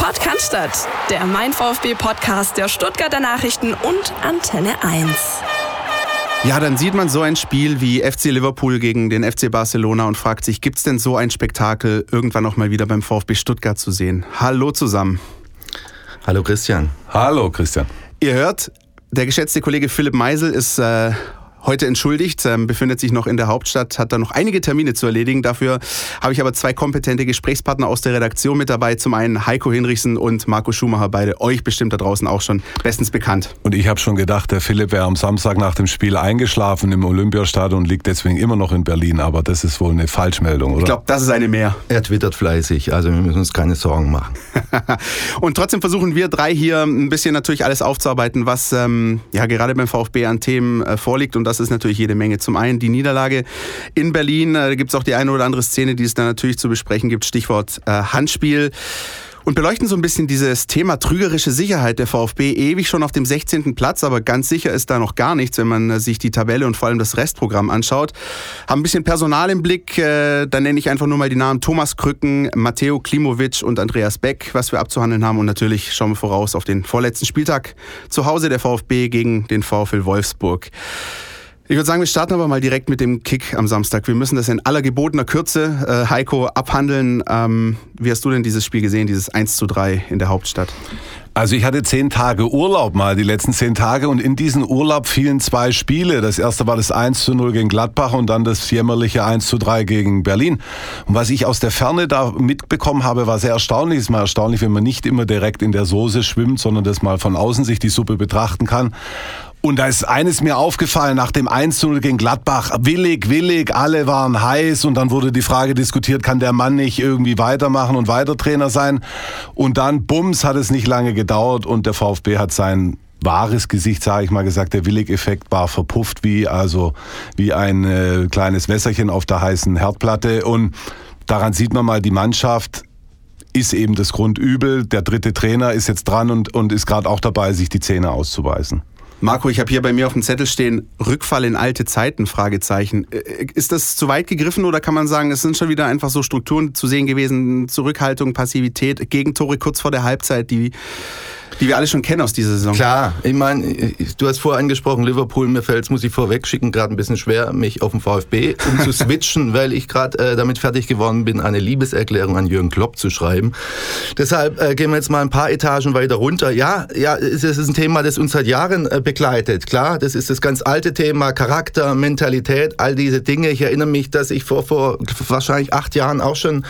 Podcast, der Mein VfB Podcast der Stuttgarter Nachrichten und Antenne 1. Ja, dann sieht man so ein Spiel wie FC Liverpool gegen den FC Barcelona und fragt sich, gibt es denn so ein Spektakel irgendwann noch mal wieder beim VfB Stuttgart zu sehen? Hallo zusammen. Hallo Christian. Hallo Christian. Ihr hört, der geschätzte Kollege Philipp Meisel ist äh, heute entschuldigt, ähm, befindet sich noch in der Hauptstadt, hat da noch einige Termine zu erledigen. Dafür habe ich aber zwei kompetente Gesprächspartner aus der Redaktion mit dabei. Zum einen Heiko Hinrichsen und Marco Schumacher, beide euch bestimmt da draußen auch schon bestens bekannt. Und ich habe schon gedacht, der Philipp wäre am Samstag nach dem Spiel eingeschlafen im Olympiastadion und liegt deswegen immer noch in Berlin. Aber das ist wohl eine Falschmeldung, oder? Ich glaube, das ist eine mehr. Er twittert fleißig, also wir müssen uns keine Sorgen machen. und trotzdem versuchen wir drei hier ein bisschen natürlich alles aufzuarbeiten, was ähm, ja gerade beim VfB an Themen äh, vorliegt. Und das ist natürlich jede Menge. Zum einen die Niederlage in Berlin, da gibt es auch die eine oder andere Szene, die es da natürlich zu besprechen gibt. Stichwort äh, Handspiel und beleuchten so ein bisschen dieses Thema trügerische Sicherheit der VfB. Ewig schon auf dem 16. Platz, aber ganz sicher ist da noch gar nichts, wenn man äh, sich die Tabelle und vor allem das Restprogramm anschaut. Haben ein bisschen Personal im Blick. Äh, da nenne ich einfach nur mal die Namen Thomas Krücken, Matteo Klimovic und Andreas Beck, was wir abzuhandeln haben. Und natürlich schauen wir voraus auf den vorletzten Spieltag zu Hause der VfB gegen den VfL Wolfsburg. Ich würde sagen, wir starten aber mal direkt mit dem Kick am Samstag. Wir müssen das in aller gebotener Kürze, äh, Heiko, abhandeln. Ähm, wie hast du denn dieses Spiel gesehen, dieses 1 zu 3 in der Hauptstadt? Also ich hatte zehn Tage Urlaub mal, die letzten zehn Tage und in diesen Urlaub fielen zwei Spiele. Das erste war das 1 zu 0 gegen Gladbach und dann das jämmerliche 1 zu 3 gegen Berlin. Und was ich aus der Ferne da mitbekommen habe, war sehr erstaunlich. Es ist mal erstaunlich, wenn man nicht immer direkt in der Soße schwimmt, sondern das mal von außen sich die Suppe betrachten kann. Und da ist eines mir aufgefallen nach dem 1-0 gegen Gladbach. Willig, willig, alle waren heiß und dann wurde die Frage diskutiert, kann der Mann nicht irgendwie weitermachen und weiter Trainer sein? Und dann, bums, hat es nicht lange gedauert und der VfB hat sein wahres Gesicht, sage ich mal gesagt, der Willig-Effekt war verpufft wie also wie ein äh, kleines Wässerchen auf der heißen Herdplatte und daran sieht man mal die Mannschaft ist eben das Grundübel. Der dritte Trainer ist jetzt dran und, und ist gerade auch dabei, sich die Zähne auszuweisen. Marco, ich habe hier bei mir auf dem Zettel stehen, Rückfall in alte Zeiten, Fragezeichen. Ist das zu weit gegriffen oder kann man sagen, es sind schon wieder einfach so Strukturen zu sehen gewesen, Zurückhaltung, Passivität, Gegentore kurz vor der Halbzeit, die die wir alle schon kennen aus dieser Saison. Klar, ich meine, du hast vorher angesprochen, Liverpool, mir fällt muss ich vorweg schicken, gerade ein bisschen schwer, mich auf den VfB um zu switchen, weil ich gerade äh, damit fertig geworden bin, eine Liebeserklärung an Jürgen Klopp zu schreiben. Deshalb äh, gehen wir jetzt mal ein paar Etagen weiter runter. Ja, ja, es ist ein Thema, das uns seit Jahren äh, begleitet. Klar, das ist das ganz alte Thema, Charakter, Mentalität, all diese Dinge. Ich erinnere mich, dass ich vor, vor wahrscheinlich acht Jahren auch schon,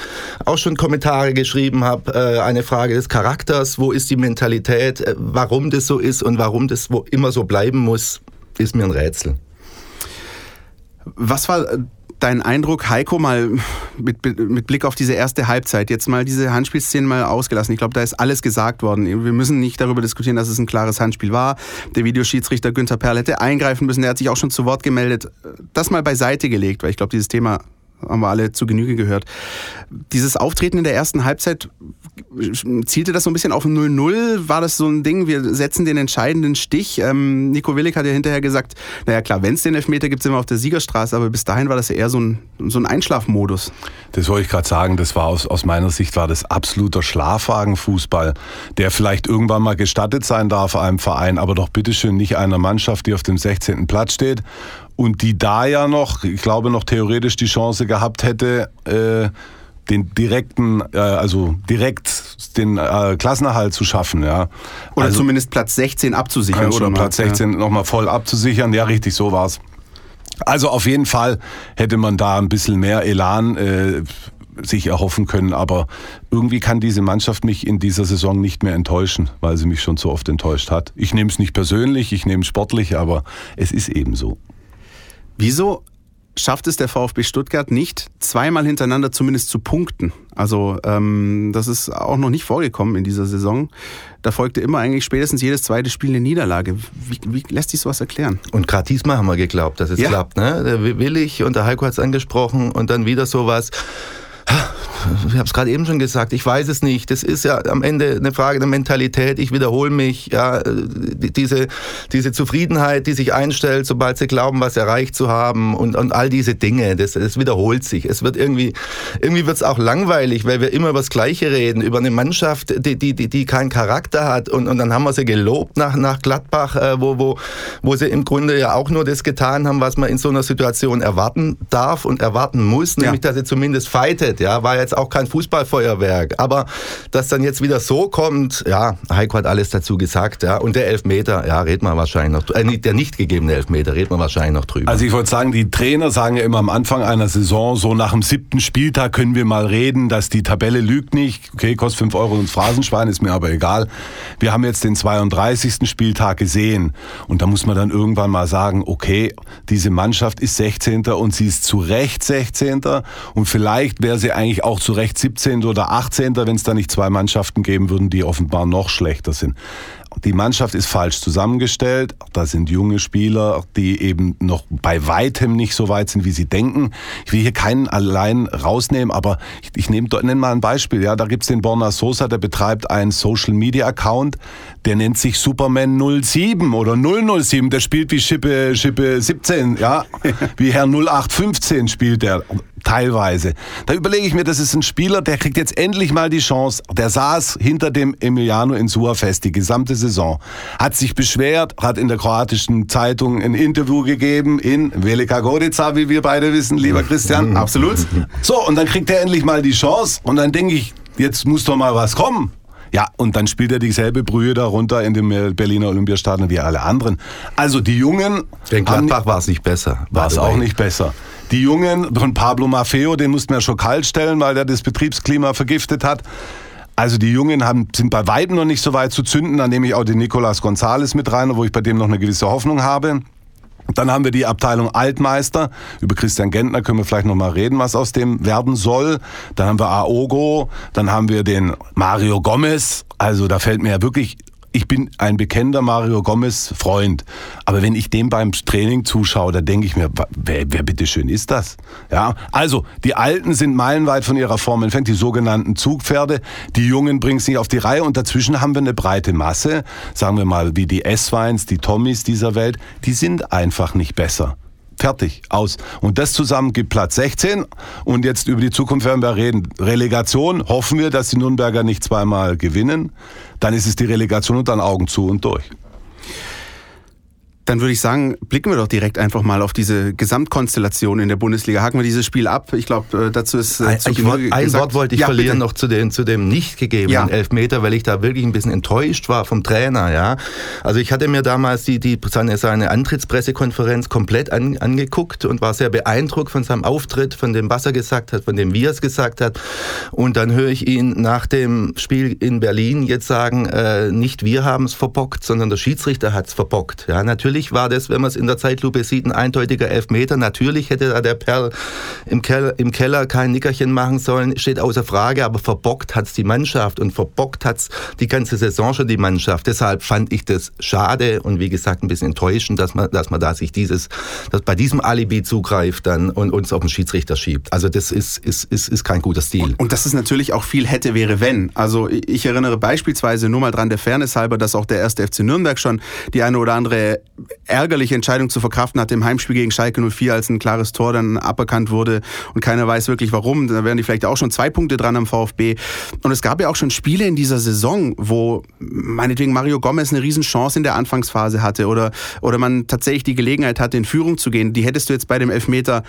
auch schon Kommentare geschrieben habe, äh, eine Frage des Charakters, wo ist die Mentalität? Realität, äh, warum das so ist und warum das immer so bleiben muss, ist mir ein Rätsel. Was war dein Eindruck, Heiko, mal mit, mit, Blick auf diese erste Halbzeit, jetzt mal diese Handspielszenen mal ausgelassen? Ich glaube, da ist alles gesagt worden. Wir müssen nicht darüber diskutieren, dass es ein klares Handspiel war. Der Videoschiedsrichter Günther Perl hätte eingreifen müssen, der hat sich auch schon zu Wort gemeldet. Das mal beiseite gelegt, weil ich glaube, dieses Thema haben wir alle zu Genüge gehört. Dieses Auftreten in der ersten Halbzeit, zielte das so ein bisschen auf 0-0? War das so ein Ding, wir setzen den entscheidenden Stich? Ähm, Nico Willig hat ja hinterher gesagt, naja klar, wenn es den Elfmeter gibt, sind wir auf der Siegerstraße, aber bis dahin war das ja eher so ein, so ein Einschlafmodus. Das wollte ich gerade sagen, das war aus, aus meiner Sicht war das absoluter Schlafwagenfußball, der vielleicht irgendwann mal gestattet sein darf einem Verein, aber doch bitteschön nicht einer Mannschaft, die auf dem 16. Platz steht und die da ja noch, ich glaube noch theoretisch die Chance gehabt hätte, äh, den direkten, äh, also direkt den äh, Klassenerhalt zu schaffen, ja. Oder also, zumindest Platz 16 abzusichern. Oder Platz 16 ja. nochmal voll abzusichern, ja richtig, so war's. Also auf jeden Fall hätte man da ein bisschen mehr Elan äh, sich erhoffen können, aber irgendwie kann diese Mannschaft mich in dieser Saison nicht mehr enttäuschen, weil sie mich schon so oft enttäuscht hat. Ich nehme es nicht persönlich, ich nehme es sportlich, aber es ist eben so. Wieso schafft es der VfB Stuttgart nicht, zweimal hintereinander zumindest zu punkten? Also ähm, das ist auch noch nicht vorgekommen in dieser Saison. Da folgte immer eigentlich spätestens jedes zweite Spiel eine Niederlage. Wie, wie lässt sich sowas erklären? Und gerade diesmal haben wir geglaubt, dass es ja. klappt. Ne? Der Willig und der Heiko hat es angesprochen und dann wieder sowas ich habe es gerade eben schon gesagt, ich weiß es nicht. Das ist ja am Ende eine Frage der Mentalität. Ich wiederhole mich. Ja, diese, diese Zufriedenheit, die sich einstellt, sobald sie glauben, was erreicht zu haben und, und all diese Dinge, das, das wiederholt sich. Es wird irgendwie, irgendwie wird es auch langweilig, weil wir immer über das Gleiche reden, über eine Mannschaft, die, die, die, die keinen Charakter hat. Und, und dann haben wir sie gelobt nach, nach Gladbach, äh, wo, wo, wo sie im Grunde ja auch nur das getan haben, was man in so einer Situation erwarten darf und erwarten muss, nämlich ja. dass sie zumindest fightet. Ja, war jetzt auch kein Fußballfeuerwerk. Aber dass dann jetzt wieder so kommt, ja, Heiko hat alles dazu gesagt. Ja, und der Elfmeter, ja, redet man wahrscheinlich noch, äh, der nicht gegebene Elfmeter, redet man wahrscheinlich noch drüber. Also ich wollte sagen, die Trainer sagen ja immer am Anfang einer Saison, so nach dem siebten Spieltag können wir mal reden, dass die Tabelle lügt nicht. Okay, kostet fünf Euro ins Phrasenschwein, ist mir aber egal. Wir haben jetzt den 32. Spieltag gesehen und da muss man dann irgendwann mal sagen, okay, diese Mannschaft ist 16. und sie ist zu Recht 16. und vielleicht wäre sie eigentlich auch zu Recht 17. oder 18., wenn es da nicht zwei Mannschaften geben würden, die offenbar noch schlechter sind. Die Mannschaft ist falsch zusammengestellt. Da sind junge Spieler, die eben noch bei weitem nicht so weit sind, wie sie denken. Ich will hier keinen allein rausnehmen, aber ich, ich nehme, nenne mal ein Beispiel. Ja, da gibt's den Borna Sosa, der betreibt einen Social Media Account, der nennt sich Superman 07 oder 007. Der spielt wie Schippe, Schippe 17, ja, wie Herr 0815 spielt der teilweise. Da überlege ich mir, das ist ein Spieler, der kriegt jetzt endlich mal die Chance. Der saß hinter dem Emiliano Insua fest die gesamte Saison, hat sich beschwert, hat in der kroatischen Zeitung ein Interview gegeben in Velika Gorica, wie wir beide wissen, lieber Christian. Absolut. So, und dann kriegt er endlich mal die Chance und dann denke ich, jetzt muss doch mal was kommen. Ja, und dann spielt er dieselbe Brühe darunter in dem Berliner Olympiastadion wie alle anderen. Also die Jungen. In Gladbach war es nicht besser. War es auch nicht besser. Die Jungen von Pablo Maffeo, den mussten wir schon kalt stellen, weil der das Betriebsklima vergiftet hat. Also die Jungen haben, sind bei weitem noch nicht so weit zu zünden. Dann nehme ich auch den Nicolas Gonzales mit rein, wo ich bei dem noch eine gewisse Hoffnung habe. Dann haben wir die Abteilung Altmeister. Über Christian Gentner können wir vielleicht noch mal reden, was aus dem werden soll. Dann haben wir Aogo, dann haben wir den Mario Gomez. Also da fällt mir ja wirklich ich bin ein bekennender Mario Gomez Freund, aber wenn ich dem beim Training zuschaue, da denke ich mir, wer, wer bitteschön ist das? Ja, also die Alten sind meilenweit von ihrer Form entfernt, die sogenannten Zugpferde, die Jungen bringen es nicht auf die Reihe und dazwischen haben wir eine breite Masse, sagen wir mal wie die S-Weins, die Tommys dieser Welt, die sind einfach nicht besser. Fertig, aus. Und das zusammen gibt Platz 16. Und jetzt über die Zukunft werden wir reden. Relegation, hoffen wir, dass die Nürnberger nicht zweimal gewinnen. Dann ist es die Relegation und dann Augen zu und durch. Dann würde ich sagen, blicken wir doch direkt einfach mal auf diese Gesamtkonstellation in der Bundesliga. Haken wir dieses Spiel ab. Ich glaube, äh, dazu ist äh, zu ein, ein Wort wollte ich ja, verlieren bitte. noch zu, den, zu dem nicht gegebenen ja. Elfmeter, weil ich da wirklich ein bisschen enttäuscht war vom Trainer. Ja, also ich hatte mir damals die, die seine, seine Antrittspressekonferenz komplett an, angeguckt und war sehr beeindruckt von seinem Auftritt, von dem, was er gesagt hat, von dem, wie er es gesagt hat. Und dann höre ich ihn nach dem Spiel in Berlin jetzt sagen, äh, nicht wir haben es verbockt, sondern der Schiedsrichter hat es verbockt. Ja, natürlich Natürlich war das, wenn man es in der Zeitlupe sieht, ein eindeutiger Elfmeter. Natürlich hätte da der Perl im Keller, im Keller kein Nickerchen machen sollen, steht außer Frage, aber verbockt hat es die Mannschaft und verbockt hat es die ganze Saison schon die Mannschaft. Deshalb fand ich das schade und wie gesagt ein bisschen enttäuschend, dass man, dass man da sich dieses, dass bei diesem Alibi zugreift dann und uns auf den Schiedsrichter schiebt. Also das ist, ist, ist, ist kein guter Stil. Und, und das ist natürlich auch viel hätte, wäre, wenn. Also ich erinnere beispielsweise nur mal dran der Fairness halber, dass auch der erste FC Nürnberg schon die eine oder andere ärgerliche Entscheidung zu verkraften hat im Heimspiel gegen Schalke 04, als ein klares Tor dann aberkannt wurde und keiner weiß wirklich warum. Da wären die vielleicht auch schon zwei Punkte dran am VfB. Und es gab ja auch schon Spiele in dieser Saison, wo meinetwegen Mario Gomez eine Riesenchance in der Anfangsphase hatte oder, oder man tatsächlich die Gelegenheit hatte, in Führung zu gehen. Die hättest du jetzt bei dem Elfmeter,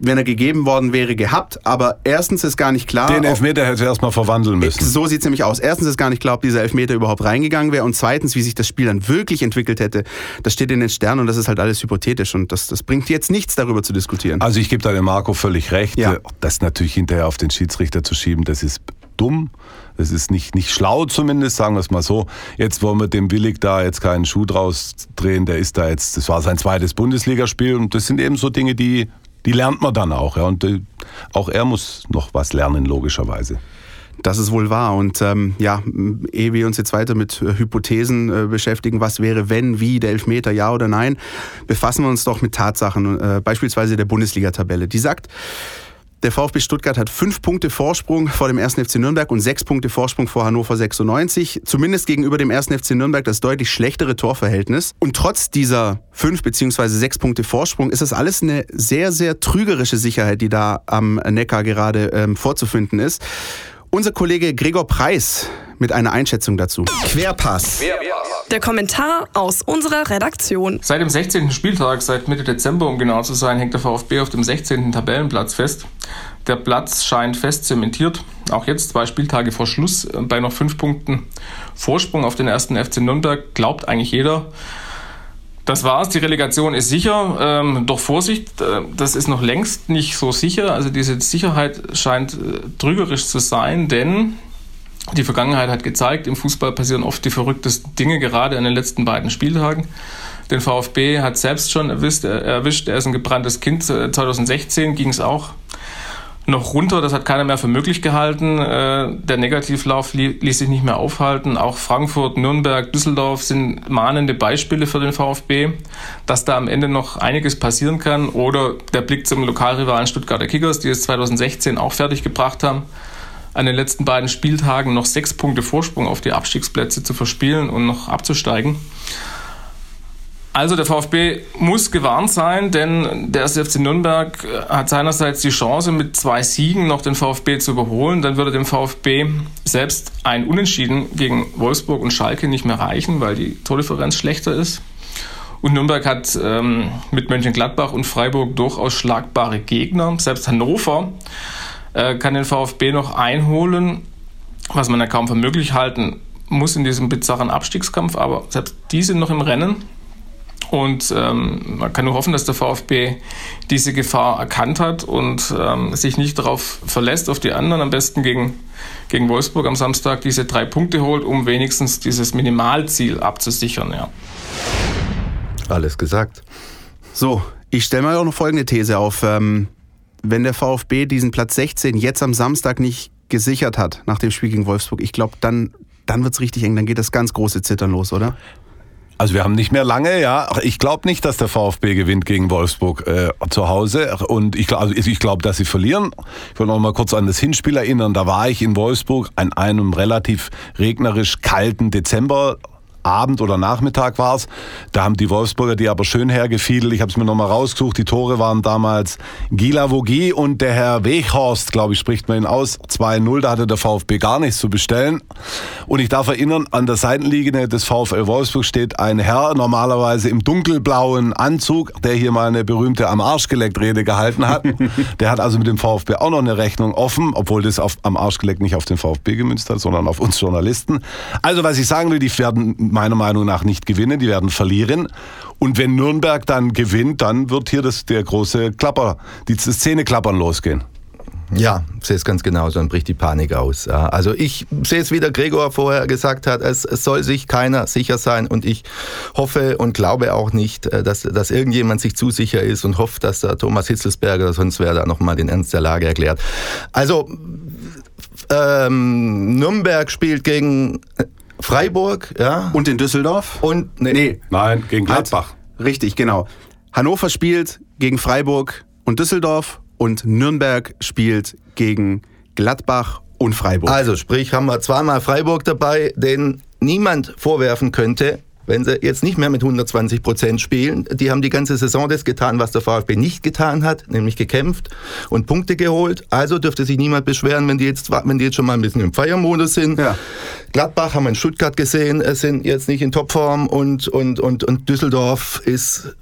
wenn er gegeben worden wäre, gehabt. Aber erstens ist gar nicht klar. Den Elfmeter hätte er erstmal verwandeln müssen. So sieht es nämlich aus. Erstens ist gar nicht klar, ob dieser Elfmeter überhaupt reingegangen wäre. Und zweitens, wie sich das Spiel dann wirklich entwickelt hätte. Das steht in den Sternen und das ist halt alles hypothetisch. Und das, das bringt jetzt nichts, darüber zu diskutieren. Also ich gebe da dem Marco völlig recht. Ja. Das natürlich hinterher auf den Schiedsrichter zu schieben, das ist dumm. Das ist nicht, nicht schlau zumindest, sagen wir es mal so. Jetzt wollen wir dem Willig da jetzt keinen Schuh draus drehen. Der ist da jetzt, das war sein zweites Bundesligaspiel und das sind eben so Dinge, die, die lernt man dann auch. Ja. Und äh, auch er muss noch was lernen, logischerweise. Das ist wohl wahr. Und ähm, ja, ehe wir uns jetzt weiter mit äh, Hypothesen äh, beschäftigen, was wäre, wenn, wie, der Elfmeter, ja oder nein, befassen wir uns doch mit Tatsachen, äh, beispielsweise der Bundesliga-Tabelle. Die sagt, Der VfB Stuttgart hat fünf Punkte Vorsprung vor dem 1. FC Nürnberg und sechs Punkte Vorsprung vor Hannover 96. Zumindest gegenüber dem 1. FC Nürnberg das deutlich schlechtere Torverhältnis. Und trotz dieser fünf beziehungsweise sechs Punkte Vorsprung ist das alles eine sehr, sehr trügerische Sicherheit, die da am Neckar gerade ähm, vorzufinden ist. Unser Kollege Gregor Preis mit einer Einschätzung dazu. Querpass. Der Kommentar aus unserer Redaktion. Seit dem 16. Spieltag, seit Mitte Dezember um genau zu sein, hängt der VfB auf dem 16. Tabellenplatz fest. Der Platz scheint fest zementiert. Auch jetzt, zwei Spieltage vor Schluss, äh, bei noch fünf Punkten Vorsprung auf den ersten FC Nürnberg, glaubt eigentlich jeder. Das war's, die Relegation ist sicher. Ähm, doch Vorsicht, äh, das ist noch längst nicht so sicher. Also diese Sicherheit scheint äh, trügerisch zu sein, denn die Vergangenheit hat gezeigt, im Fußball passieren oft die verrücktesten Dinge, gerade an den letzten beiden Spieltagen. Den VfB hat selbst schon erwischt, erwischt, er ist ein gebranntes Kind. 2016 ging es auch noch runter, das hat keiner mehr für möglich gehalten. Äh, der Negativlauf ließ sich nicht mehr aufhalten. Auch Frankfurt, Nürnberg, Düsseldorf sind mahnende Beispiele für den VfB, dass da am Ende noch einiges passieren kann. Oder der Blick zum Lokalrivalen Stuttgarter Kickers, die es 2016 auch fertig gebracht haben an den letzten beiden Spieltagen noch sechs Punkte Vorsprung auf die Abstiegsplätze zu verspielen und noch abzusteigen. Also der VfB muss gewarnt sein, denn der SFC Nürnberg hat seinerseits die Chance, mit zwei Siegen noch den VfB zu überholen. Dann würde dem VfB selbst ein Unentschieden gegen Wolfsburg und Schalke nicht mehr reichen, weil die Tordifferenz schlechter ist. Und Nürnberg hat ähm, mit Mönchengladbach und Freiburg durchaus schlagbare Gegner. Selbst Hannover äh, kann den VfB noch einholen, was man ja kaum für möglich halten muss in diesem bizarren Abstiegskampf, aber selbst die sind noch im Rennen. Und ähm, man kann nur hoffen, dass der VfB diese Gefahr erkannt hat und ähm, sich nicht darauf verlässt, auf die anderen, am besten gegen, gegen Wolfsburg am Samstag diese drei Punkte holt, um wenigstens dieses Minimalziel abzusichern. Ja. Alles gesagt. So, ich stelle mal auch noch folgende These auf. Ähm, wenn der VfB diesen Platz 16 jetzt am Samstag nicht gesichert hat nach dem Spiel gegen Wolfsburg, ich glaube, dann, dann wird es richtig eng, dann geht das ganz große Zittern los, oder? Also wir haben nicht mehr lange, ja. Ich glaube nicht, dass der VfB gewinnt gegen Wolfsburg äh, zu Hause. Und ich, also ich glaube, dass sie verlieren. Ich will noch mal kurz an das Hinspiel erinnern. Da war ich in Wolfsburg an einem relativ regnerisch kalten Dezember Abend oder Nachmittag war es. Da haben die Wolfsburger die aber schön hergefiedelt. Ich habe es mir nochmal rausgesucht. Die Tore waren damals Gila Vogie und der Herr Weghorst, glaube ich, spricht man ihn aus. 2-0, da hatte der VfB gar nichts zu bestellen. Und ich darf erinnern, an der Seitenlinie des VfL Wolfsburg steht ein Herr, normalerweise im dunkelblauen Anzug, der hier mal eine berühmte am Arsch geleckt Rede gehalten hat. der hat also mit dem VfB auch noch eine Rechnung offen, obwohl das auf, am Arsch geleckt nicht auf den VfB gemünzt hat, sondern auf uns Journalisten. Also was ich sagen will, die werden meiner Meinung nach nicht gewinnen, die werden verlieren. Und wenn Nürnberg dann gewinnt, dann wird hier das, der große Klapper, die Szene klappern losgehen. Ja, sehe es ganz genauso, dann bricht die Panik aus. Also ich sehe es, wie der Gregor vorher gesagt hat, es, es, soll sich keiner sicher sein und ich hoffe und glaube auch nicht, äh, dass, dass irgendjemand sich zu sicher ist und hofft, dass der Thomas Hitzelsberger, sonst wäre da nochmal den Ernst der Lage erklärt. Also ähm, Nürnberg spielt gegen Freiburg, ja. Und in Düsseldorf? Und nee, nee nein, gegen Gladbach. Richtig, genau. Hannover spielt gegen Freiburg und Düsseldorf und Nürnberg spielt gegen Gladbach und Freiburg. Also sprich, haben wir zweimal Freiburg dabei, den niemand vorwerfen könnte, wenn sie jetzt nicht mehr mit 120 Prozent spielen. Die haben die ganze Saison das getan, was der VfB nicht getan hat, nämlich gekämpft und Punkte geholt. Also dürfte sich niemand beschweren, wenn die jetzt, wenn die jetzt schon mal ein bisschen im Feiermodus sind. Ja. Gladbach haben wir in Stuttgart gesehen, sind jetzt nicht in Topform und, und, und, und Düsseldorf ist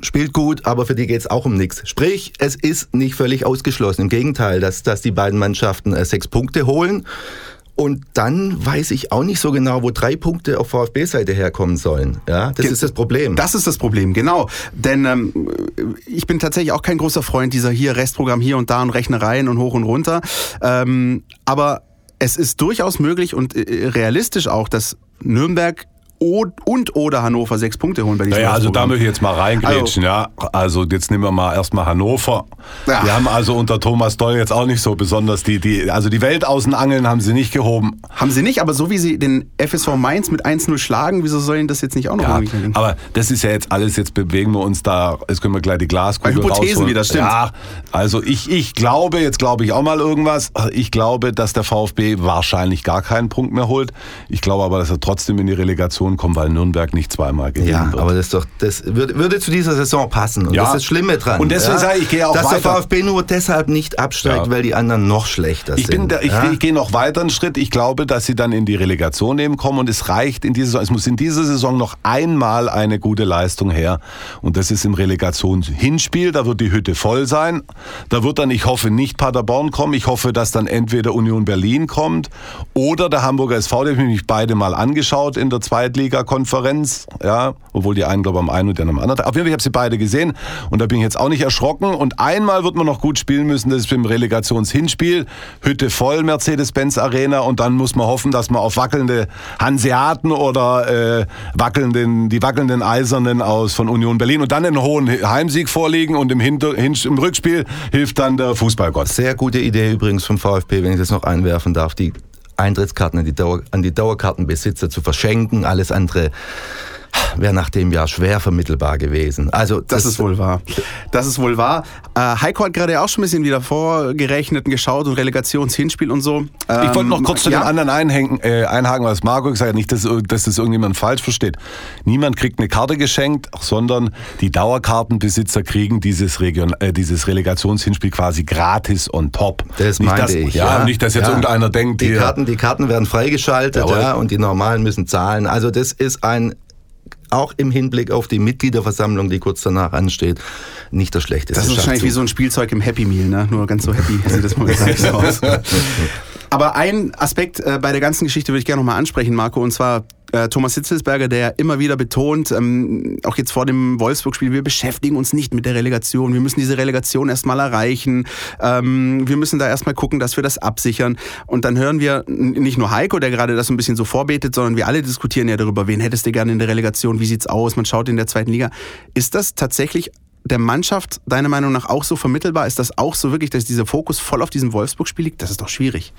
spielt gut, aber für die geht es auch um nichts. Sprich, es ist nicht völlig ausgeschlossen. Im Gegenteil, dass, dass die beiden Mannschaften äh, sechs Punkte holen. Und dann weiß ich auch nicht so genau, wo drei Punkte auf VfB-Seite herkommen sollen. Ja, das Ge ist das Problem. Das ist das Problem, genau. Denn ähm, ich bin tatsächlich auch kein großer Freund dieser hier Restprogramm hier und da und Rechnereien und hoch und runter. Ähm, aber es ist durchaus möglich und äh, realistisch auch, dass Nürnberg und oder Hannover sechs Punkte holen bei diesem Naja, also da möchte ich jetzt mal reingrätschen, ja. Also jetzt nehmen wir mal erstmal Hannover. Ja. Die haben also unter Thomas Doll jetzt auch nicht so besonders die, die, also die Welt aus den Angeln haben sie nicht gehoben. Haben sie nicht, aber so wie sie den FSV Mainz mit 1-0 schlagen, wieso sollen das jetzt nicht auch noch Ja, aber das ist ja jetzt alles, jetzt bewegen wir uns da, jetzt können wir gleich die Glaskugel Bei Hypothesen rausholen. wieder, stimmt. Ja, also ich, ich glaube, jetzt glaube ich auch mal irgendwas, ich glaube, dass der VfB wahrscheinlich gar keinen Punkt mehr holt. Ich glaube aber, dass er trotzdem in die Relegation kommt, weil Nürnberg nicht zweimal gewinnen Ja, wird. aber das ist doch, das würde, würde zu dieser Saison passen. Und Ja. das ist das Schlimme dran. Und deswegen ja? sage ich, ich gehe auch Dass der weiter. VfB nur deshalb nicht absteigt, Ja. weil die anderen noch schlechter Ich, sind. bin da, ich, ich gehe noch weiter einen Schritt. Ich glaube, dass sie dann in die Relegation eben kommen und es reicht in dieser Saison, es muss in dieser Saison noch einmal eine gute Leistung her und das ist im Relegationshinspiel, da wird die Hütte voll sein. Da wird dann, ich hoffe, nicht Paderborn kommen. Ich hoffe, dass dann entweder Union Berlin kommt oder der Hamburger SV, den habe ich mich beide mal angeschaut in der Zweitligakonferenz, ja, obwohl die einen, glaube ich, am einen und der am anderen. Auf jeden Fall, ich habe sie beide gesehen und da bin ich jetzt auch nicht erschrocken. Und einmal wird man noch gut spielen müssen, das ist im Relegationshinspiel. Hütte voll, Mercedes-Benz Arena und dann muss man hoffen, dass man auf wackelnde Hanseaten oder äh, wackelnden, die wackelnden Eisernen aus von Union Berlin und dann einen hohen Heimsieg vorliegen und im, Hinter, hin, im Rückspiel hilft dann der Fußballgott. Sehr gute Idee übrigens vom VfB, wenn ich das noch einwerfen darf, die Eintrittskarten an die, Dauer, an die Dauerkartenbesitzer zu verschenken. Alles andere wäre nach dem Jahr schwer vermittelbar gewesen. Also Das ist wohl wahr. Das ist wohl wahr. Äh, Heiko hat gerade auch schon ein bisschen wieder vorgerechnet und geschaut und Relegationshinspiel und so. Ich wollte noch kurz zu ja? den anderen einhängen, äh, einhaken, was Marco gesagt hat. Nicht, dass, dass das irgendjemand falsch versteht. Niemand kriegt eine Karte geschenkt, sondern die Dauerkartenbesitzer kriegen dieses, Region, äh, dieses Relegationshinspiel quasi gratis on top. Das nicht, meinte dass, ich. Ja, nicht, dass jetzt Ja. irgendeiner denkt, die hier, Karten, die Karten werden freigeschaltet ja, und die normalen müssen zahlen. Also das ist ein auch im Hinblick auf die Mitgliederversammlung, die kurz danach ansteht, nicht der schlechteste Das ist wahrscheinlich wie so ein Spielzeug im Happy Meal, ne? Nur ganz so happy sieht das momentan nicht so aus. Aber ein Aspekt äh, bei der ganzen Geschichte würde ich gerne nochmal ansprechen, Marco, und zwar äh, Thomas Hitzelsberger, der immer wieder betont, ähm, auch jetzt vor dem Wolfsburg-Spiel, wir beschäftigen uns nicht mit der Relegation, wir müssen diese Relegation erstmal erreichen, ähm, wir müssen da erstmal gucken, dass wir das absichern. Und dann hören wir nicht nur Heiko, der gerade das ein bisschen so vorbetet, sondern wir alle diskutieren ja darüber, wen hättest du gerne in der Relegation, wie sieht's aus, man schaut in der zweiten Liga. Ist das tatsächlich der Mannschaft deiner Meinung nach auch so vermittelbar? Ist das auch so wirklich, dass dieser Fokus voll auf diesem Wolfsburg-Spiel liegt? Das ist doch schwierig.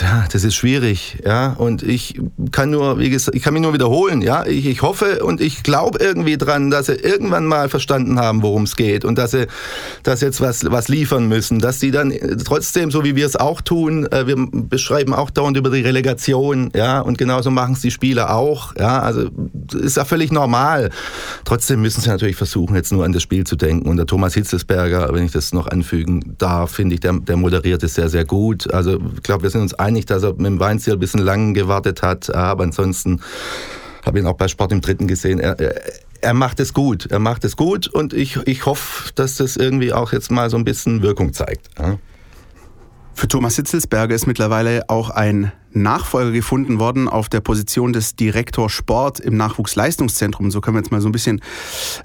Ja, das ist schwierig, ja. Und ich kann nur, wie gesagt, ich kann mich nur wiederholen, ja. Ich, ich hoffe und ich glaube irgendwie dran, dass sie irgendwann mal verstanden haben, worum es geht und dass sie, dass jetzt was, was liefern müssen, dass sie dann trotzdem, so wie wir es auch tun, äh, wir beschreiben auch dauernd über die Relegation, ja. Und genauso machen es die Spieler auch, ja. Also ist ja völlig normal. Trotzdem müssen sie natürlich versuchen, jetzt nur an das Spiel zu denken. Und der Thomas Hitzelsberger, wenn ich das noch anfügen darf, finde ich, der, der moderiert es sehr, sehr gut. Also ich glaube, wir sind uns einig, dass er mit dem Weinziel ein bisschen lang gewartet hat. Aber ansonsten habe ihn auch bei Sport im Dritten gesehen. Er, er, er macht es gut. Er macht es gut und ich, ich hoffe, dass das irgendwie auch jetzt mal so ein bisschen Wirkung zeigt. Ja. Für Thomas Hitzelsberger ist mittlerweile auch ein Nachfolger gefunden worden auf der Position des Direktor Sport im Nachwuchsleistungszentrum. So können wir jetzt mal so ein bisschen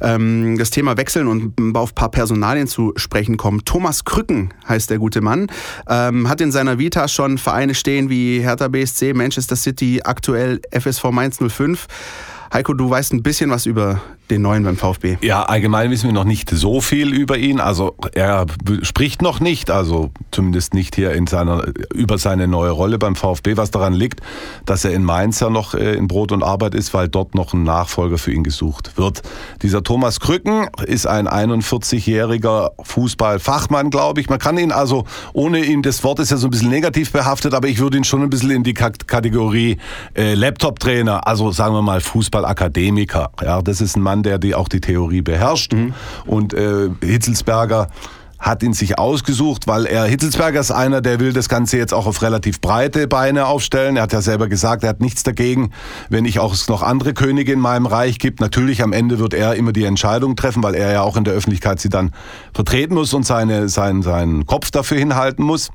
ähm, das Thema wechseln und auf ein paar Personalien zu sprechen kommen. Thomas Krücken heißt der gute Mann, ähm, hat in seiner Vita schon Vereine stehen wie Hertha BSC, Manchester City, aktuell FSV Mainz 05. Heiko, du weißt ein bisschen was über den neuen beim VfB. Ja, allgemein wissen wir noch nicht so viel über ihn. Also er spricht noch nicht, also zumindest nicht hier in seiner, über seine neue Rolle beim VfB, was daran liegt, dass er in Mainz ja noch äh, in Brot und Arbeit ist, weil dort noch ein Nachfolger für ihn gesucht wird. Dieser Thomas Krücken ist ein 41-jähriger Fußballfachmann, glaube ich. Man kann ihn also, ohne ihn, das Wort ist ja so ein bisschen negativ behaftet, aber ich würde ihn schon ein bisschen in die Kat- Kategorie äh, Laptop-Trainer, also sagen wir mal Fußballakademiker. Ja, das ist ein Mann, der die, auch die Theorie beherrscht. Und äh, Hitzelsberger hat ihn sich ausgesucht, weil er, Hitzelsberger ist einer, der will das Ganze jetzt auch auf relativ breite Beine aufstellen. Er hat ja selber gesagt, er hat nichts dagegen, wenn ich auch es noch andere Könige in meinem Reich gibt. Natürlich am Ende wird er immer die Entscheidung treffen, weil er ja auch in der Öffentlichkeit sie dann vertreten muss und seine, seinen, seinen Kopf dafür hinhalten muss.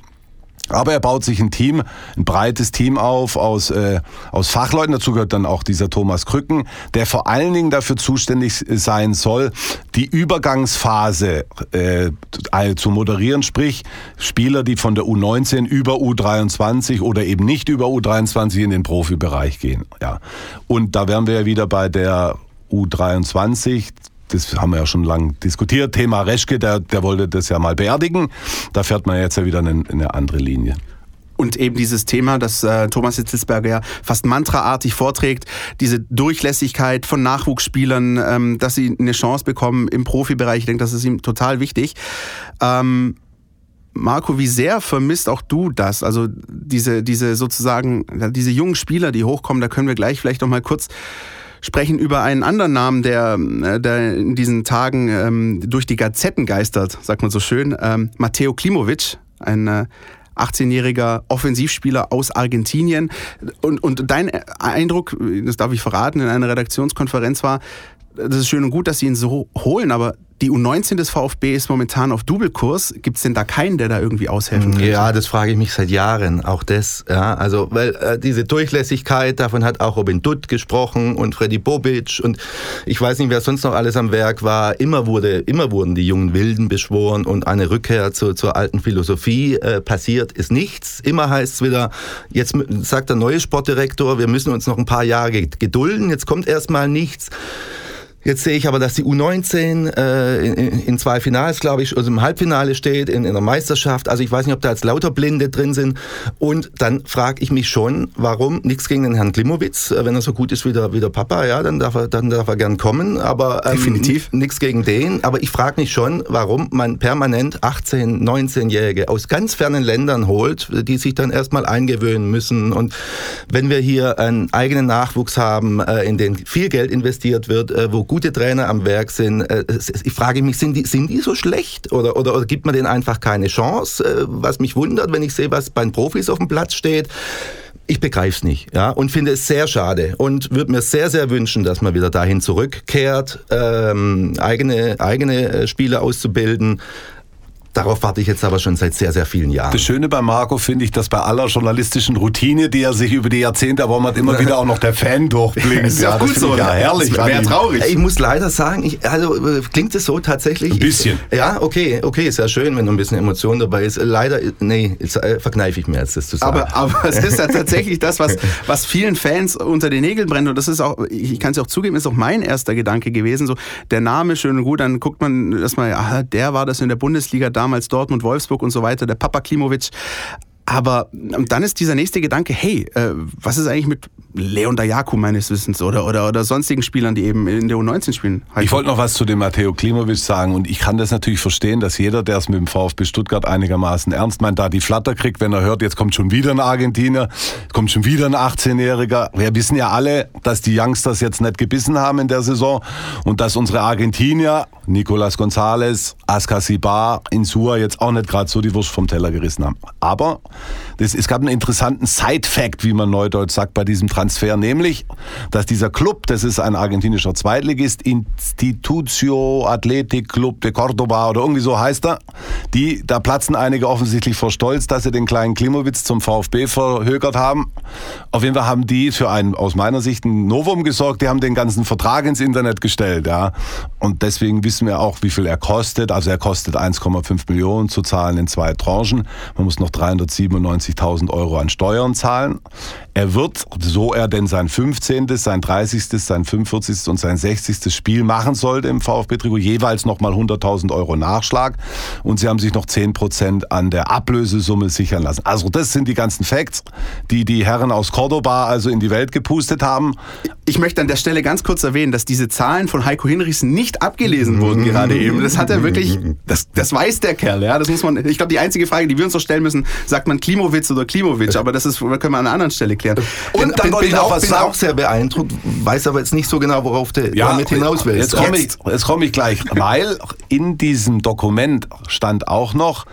Aber er baut sich ein Team, ein breites Team auf aus, äh, aus Fachleuten. Dazu gehört dann auch dieser Thomas Krücken, der vor allen Dingen dafür zuständig sein soll, die Übergangsphase äh, zu moderieren. Sprich, Spieler, die von der U19 über U23 oder eben nicht über U23 in den Profibereich gehen. Ja. Und da wären wir ja wieder bei der U23 das haben wir ja schon lange diskutiert. Thema Reschke, der, der wollte das ja mal beerdigen. Da fährt man jetzt ja wieder eine, eine andere Linie. Und eben dieses Thema, das äh, Thomas Hitzelsberger ja fast mantraartig vorträgt, diese Durchlässigkeit von Nachwuchsspielern, ähm, dass sie eine Chance bekommen im Profibereich. Ich denke, das ist ihm total wichtig. Ähm, Marco, wie sehr vermisst auch du das? Also diese, diese sozusagen, diese jungen Spieler, die hochkommen, da können wir gleich vielleicht noch mal kurz sprechen über einen anderen Namen, der, äh, der in diesen Tagen ähm, durch die Gazetten geistert, sagt man so schön. Ähm, Matteo Klimovic, ein äh, 18-jähriger Offensivspieler aus Argentinien. Und, und dein Eindruck, das darf ich verraten, in einer Redaktionskonferenz war, das ist schön und gut, dass sie ihn so holen, aber die U19 des VfB ist momentan auf Doublekurs. Gibt es denn da keinen, der da irgendwie aushelfen kann? Ja, das frage ich mich seit Jahren. Auch das, ja, also weil äh, diese Durchlässigkeit, davon hat auch Robin Dutt gesprochen und Freddy Bobic und ich weiß nicht, wer sonst noch alles am Werk war. Immer wurde, immer wurden die jungen Wilden beschworen und eine Rückkehr zu, zur alten Philosophie äh, passiert ist nichts. Immer heißt es wieder, jetzt sagt der neue Sportdirektor, wir müssen uns noch ein paar Jahre gedulden. Jetzt kommt erstmal nichts. Jetzt sehe ich aber, dass die U19 äh, in, in, zwei Finals, glaube ich, also im Halbfinale steht, in, in der Meisterschaft. Also ich weiß nicht, ob da jetzt lauter Blinde drin sind. Und dann frage ich mich schon, warum nichts gegen den Herrn Klimowitz, äh, wenn er so gut ist wie der, wie der Papa, ja, dann darf er, dann darf er gern kommen. Aber ähm, definitiv nichts gegen den. Aber ich frage mich schon, warum man permanent 18, 19-Jährige aus ganz fernen Ländern holt, die sich dann erstmal eingewöhnen müssen. Und wenn wir hier einen eigenen Nachwuchs haben, äh, in den viel Geld investiert wird, äh, wo gute Trainer am Werk sind. Äh, ich frage mich, sind die, sind die so schlecht oder, oder, oder gibt man denen einfach keine Chance? Äh, was mich wundert, wenn ich sehe, was bei den Profis auf dem Platz steht. Ich begreife es nicht, ja, und finde es sehr schade und würde mir sehr, sehr wünschen, dass man wieder dahin zurückkehrt, ähm, eigene, eigene äh, Spieler auszubilden, Darauf warte ich jetzt aber schon seit sehr, sehr vielen Jahren. Das Schöne bei Marco finde ich, dass bei aller journalistischen Routine, die er sich über die Jahrzehnte erworben hat, immer wieder auch noch der Fan durchblinkt. ist ja, gut so. Ja, herrlich. Wäre traurig. Ich muss leider sagen, ich, also äh, klingt es so tatsächlich? Ein bisschen. Ich, ja, okay, okay, ist ja schön, wenn noch ein bisschen Emotion dabei ist. Leider, nee, jetzt, äh, verkneife ich mir jetzt das zu sagen. Aber, aber es ist ja tatsächlich das, was, was vielen Fans unter den Nägeln brennt. Und das ist auch, ich kann es auch zugeben, ist auch mein erster Gedanke gewesen. So, der Name schön und gut, dann guckt man erstmal, ah, der war das in der Bundesliga damals Dortmund, Wolfsburg und so weiter, der Papa Klimovic. Aber dann ist dieser nächste Gedanke, hey, äh, was ist eigentlich mit Leon Dayaku meines Wissens oder, oder, oder sonstigen Spielern, die eben in der U19 spielen? Ich wollte noch was zu dem Matteo Klimovic sagen und ich kann das natürlich verstehen, dass jeder, der es mit dem VfB Stuttgart einigermaßen ernst meint, da die Flatter kriegt, wenn er hört, jetzt kommt schon wieder ein Argentinier, kommt schon wieder ein 18-Jähriger. Wir wissen ja alle, dass die Youngsters jetzt nicht gebissen haben in der Saison und dass unsere Argentinier, Nicolas González, Askasibar, Insua jetzt auch nicht gerade so die Wurst vom Teller gerissen haben. Aber das, es gab einen interessanten Side-Fact, wie man neudeutsch sagt, bei diesem Transfer, nämlich, dass dieser Club, das ist ein argentinischer Zweitligist, Institucio Athletic Club de Cordoba oder irgendwie so heißt er, die, da platzen einige offensichtlich vor Stolz, dass sie den kleinen Klimowitz zum VfB verhökert haben. Auf jeden Fall haben die für ein, aus meiner Sicht, ein Novum gesorgt, die haben den ganzen Vertrag ins Internet gestellt, ja. Und deswegen wissen wir auch, wie viel er kostet. Also er kostet 1,5 Millionen zu zahlen in zwei Tranchen. Man muss noch 397.000 Euro an Steuern zahlen. Er wird, so er denn sein 15., sein 30., sein 45. und sein 60. Spiel machen sollte im VfB-Trikot, jeweils nochmal 100.000 Euro Nachschlag. Und sie haben sich noch 10 Prozent an der Ablösesumme sichern lassen. Also das sind die ganzen Facts, die die Herren aus Cordoba also in die Welt gepustet haben. Ich möchte an der Stelle ganz kurz erwähnen, dass diese Zahlen von Heiko Hinrichs nicht abgelesen wurden gerade eben. Das hat er wirklich, das, das weiß der Kerl, ja. Das muss man, ich glaube, die einzige Frage, die wir uns noch stellen müssen, sagt man Klimowitz oder Klimowitsch, aber das ist, können wir an einer anderen Stelle klären. Und dann wollte ich noch was bin sagen. auch sehr beeindruckt, weiß aber jetzt nicht so genau, worauf der ja, damit hinaus will. Jetzt komme ich, jetzt komm ich gleich, weil in diesem Dokument stand auch noch,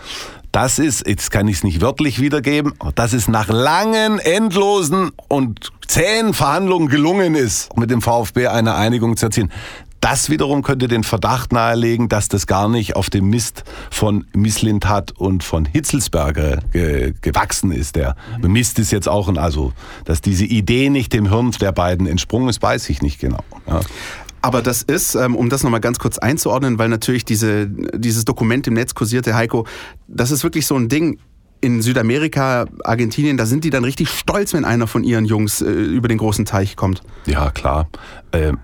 das ist, jetzt kann ich es nicht wörtlich wiedergeben, dass es nach langen, endlosen und zähen Verhandlungen gelungen ist, mit dem VfB eine Einigung zu erzielen. Das wiederum könnte den Verdacht nahelegen, dass das gar nicht auf dem Mist von Misslintat und von Hitzelsberger ge gewachsen ist. Der Mist ist jetzt auch ein, also, dass diese Idee nicht dem Hirn der beiden entsprungen ist, weiß ich nicht genau. Ja. Aber das ist, ähm, um das nochmal ganz kurz einzuordnen, weil natürlich diese, dieses Dokument im Netz kursierte, Heiko, das ist wirklich so ein Ding. In Südamerika, Argentinien, da sind die dann richtig stolz, wenn einer von ihren Jungs äh, über den großen Teich kommt. Ja, klar. Ähm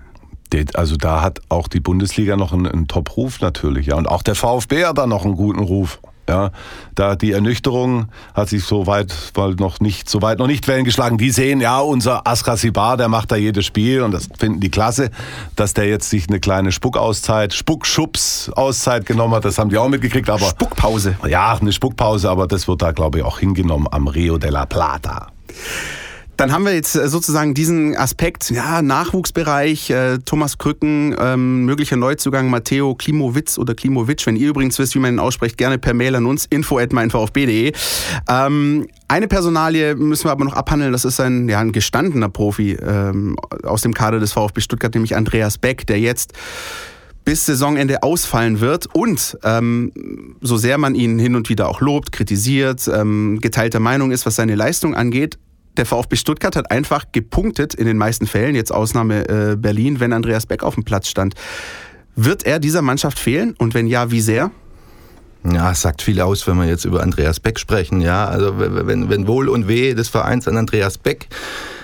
also da hat auch die Bundesliga noch einen, einen Top-Ruf natürlich, ja. Und auch der VfB hat da noch einen guten Ruf. Ja, da die Ernüchterung hat sich so weit, weil noch nicht, so weit noch nicht Wellen geschlagen. Die sehen, ja, unser Askasibar, der macht da jedes Spiel und das finden die klasse, dass der jetzt sich eine kleine Spuckauszeit, Spuckschubs-Auszeit genommen hat. Das haben die auch mitgekriegt, aber. Spuckpause. Ja, eine Spuckpause, aber das wird da, glaube ich, auch hingenommen am Rio de la Plata. Dann haben wir jetzt äh, sozusagen diesen Aspekt, ja, Nachwuchsbereich, äh, Thomas Krücken, ähm, möglicher Neuzugang Matteo Klimowitz oder Klimovic. Wenn ihr übrigens wisst, wie man ihn ausspricht, gerne per Mail an uns, info at meinvfb.de. Ähm, eine Personalie müssen wir aber noch abhandeln, das ist ein, ja, ein gestandener Profi ähm, aus dem Kader des VfB Stuttgart, nämlich Andreas Beck, der jetzt bis Saisonende ausfallen wird. Und ähm, so sehr man ihn hin und wieder auch lobt, kritisiert, ähm, geteilter Meinung ist, was seine Leistung angeht, der VfB Stuttgart hat einfach gepunktet in den meisten Fällen, jetzt Ausnahme äh, Berlin, wenn Andreas Beck auf dem Platz stand. Wird er dieser Mannschaft fehlen und wenn ja, wie sehr? Ja, es sagt viel aus, wenn wir jetzt über Andreas Beck sprechen. Ja, also wenn, wenn Wohl und Weh des Vereins an Andreas Beck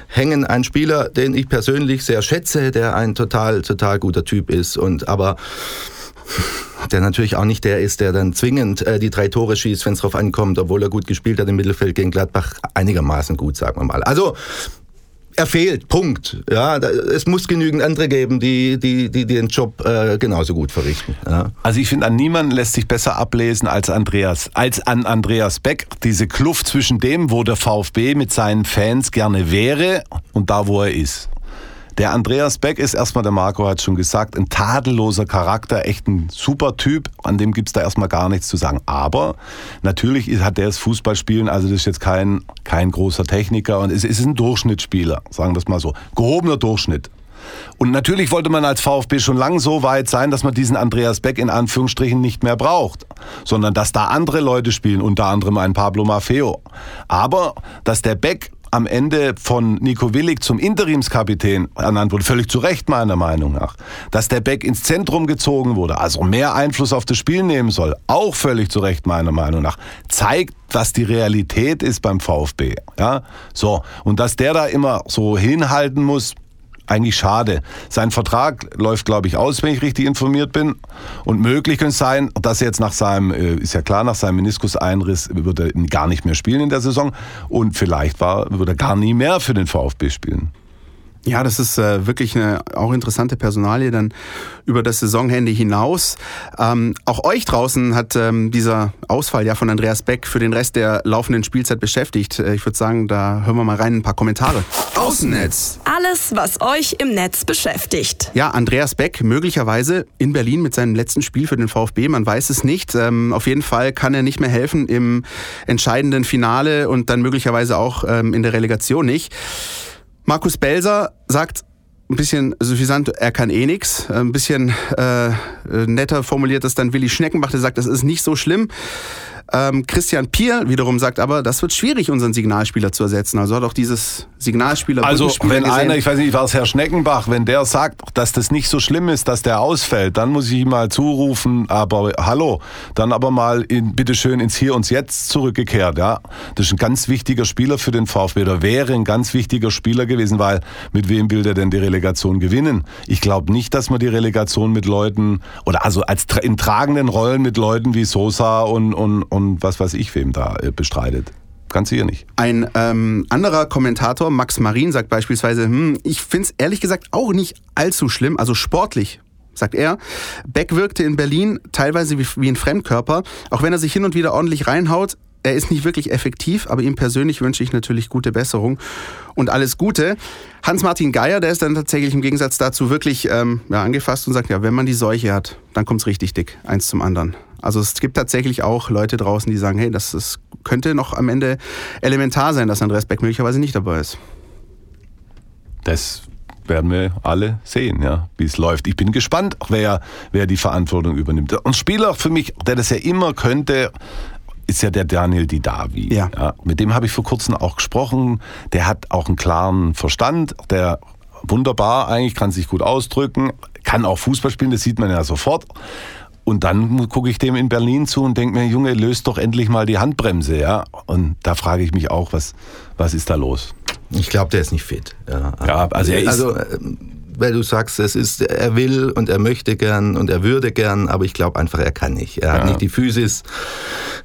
hängen, ein Spieler, den ich persönlich sehr schätze, der ein total, total guter Typ ist und aber der natürlich auch nicht der ist, der dann zwingend äh, die drei Tore schießt, wenn es drauf ankommt, obwohl er gut gespielt hat im Mittelfeld gegen Gladbach, einigermaßen gut, sagen wir mal. Also er fehlt, Punkt. Ja, es muss genügend andere geben, die, die, die, die den Job äh, genauso gut verrichten. Ja. Also ich finde, an niemanden lässt sich besser ablesen als Andreas, als an Andreas Beck. Diese Kluft zwischen dem, wo der VfB mit seinen Fans gerne wäre und da, wo er ist. Der Andreas Beck ist erstmal, der Marco hat schon gesagt, ein tadelloser Charakter, echt ein super Typ, an dem gibt es da erstmal gar nichts zu sagen. Aber natürlich hat der das Fußballspielen, also das ist jetzt kein, kein großer Techniker und es ist ein Durchschnittsspieler, sagen wir es mal so. Gehobener Durchschnitt. Und natürlich wollte man als VfB schon lang so weit sein, dass man diesen Andreas Beck in Anführungsstrichen nicht mehr braucht, sondern dass da andere Leute spielen, unter anderem ein Pablo Maffeo. Aber dass der Beck am Ende von Nico Willig zum Interimskapitän ernannt wurde, völlig zu Recht meiner Meinung nach. Dass der Beck ins Zentrum gezogen wurde, also mehr Einfluss auf das Spiel nehmen soll, auch völlig zu Recht meiner Meinung nach, zeigt, was die Realität ist beim VfB. Ja, so. Und dass der da immer so hinhalten muss, eigentlich schade. Sein Vertrag läuft, glaube ich, aus, wenn ich richtig informiert bin. Und möglich könnte es sein, dass er jetzt nach seinem, äh, ist ja klar, nach seinem Meniskuseinriss wird er gar nicht mehr spielen in der Saison. Und vielleicht war, wird er gar nie mehr für den VfB spielen. Ja, das ist äh, wirklich eine auch interessante Personalie dann über das Saisonende hinaus. Ähm, auch euch draußen hat ähm, dieser Ausfall ja von Andreas Beck für den Rest der laufenden Spielzeit beschäftigt. Äh, ich würde sagen, da hören wir mal rein ein paar Kommentare. Außennetz. Alles, was euch im Netz beschäftigt. Ja, Andreas Beck möglicherweise in Berlin mit seinem letzten Spiel für den VfB. Man weiß es nicht. Ähm, auf jeden Fall kann er nicht mehr helfen im entscheidenden Finale und dann möglicherweise auch ähm, in der Relegation nicht. Markus Belser sagt ein bisschen suffisant, er kann eh nix. Ein bisschen äh, netter formuliert das dann Willi Schneckenbach, der sagt, das ist nicht so schlimm. Ähm, Christian Pier wiederum sagt aber, das wird schwierig, unseren Signalspieler zu ersetzen. Also hat auch dieses Signalspieler. Also wenn gesehen. einer, ich weiß nicht, war es Herr Schneckenbach, wenn der sagt, dass das nicht so schlimm ist, dass der ausfällt, dann muss ich ihm mal zurufen, aber hallo, dann aber mal in, bitteschön ins Hier und Jetzt zurückgekehrt. Ja, das ist ein ganz wichtiger Spieler für den VfB. Oder wäre ein ganz wichtiger Spieler gewesen, weil mit wem will der denn die Relegation gewinnen? Ich glaube nicht, dass man die Relegation mit Leuten oder also als in tragenden Rollen mit Leuten wie Sosa und, und, und was weiß ich wem da äh, bestreitet. Ganz sicher nicht. Ein ähm, anderer Kommentator, Max Marin, sagt beispielsweise, hm, ich finde es ehrlich gesagt auch nicht allzu schlimm, also sportlich sagt er. Beck wirkte in Berlin teilweise wie, wie ein Fremdkörper, auch wenn er sich hin und wieder ordentlich reinhaut. Er ist nicht wirklich effektiv, aber ihm persönlich wünsche ich natürlich gute Besserung und alles Gute. Hans-Martin Geier, der ist dann tatsächlich im Gegensatz dazu wirklich ähm, ja, angefasst und sagt, ja, wenn man die Seuche hat, dann kommt es richtig dick, eins zum anderen. Also es gibt tatsächlich auch Leute draußen, die sagen, hey, das, das könnte noch am Ende elementar sein, dass Andreas Beck möglicherweise nicht dabei ist. Das werden wir alle sehen, ja, wie es läuft. Ich bin gespannt, wer, wer die Verantwortung übernimmt. Und Spieler für mich, der das ja immer könnte, ist ja der Daniel Didavi. Ja. ja. Mit dem habe ich vor kurzem auch gesprochen. Der hat auch einen klaren Verstand, der wunderbar eigentlich, kann sich gut ausdrücken, kann auch Fußball spielen, das sieht man ja sofort. Und dann gucke ich dem in Berlin zu und denke mir, Junge, löst doch endlich mal die Handbremse, ja. Und da frage ich mich auch, was, was ist da los? Ich glaube, der ist nicht fit. Ja, ja also er ist. Also, weil du sagst, es ist, er will und er möchte gern und er würde gern, aber ich glaube einfach, er kann nicht. Er ja. hat nicht die Physis,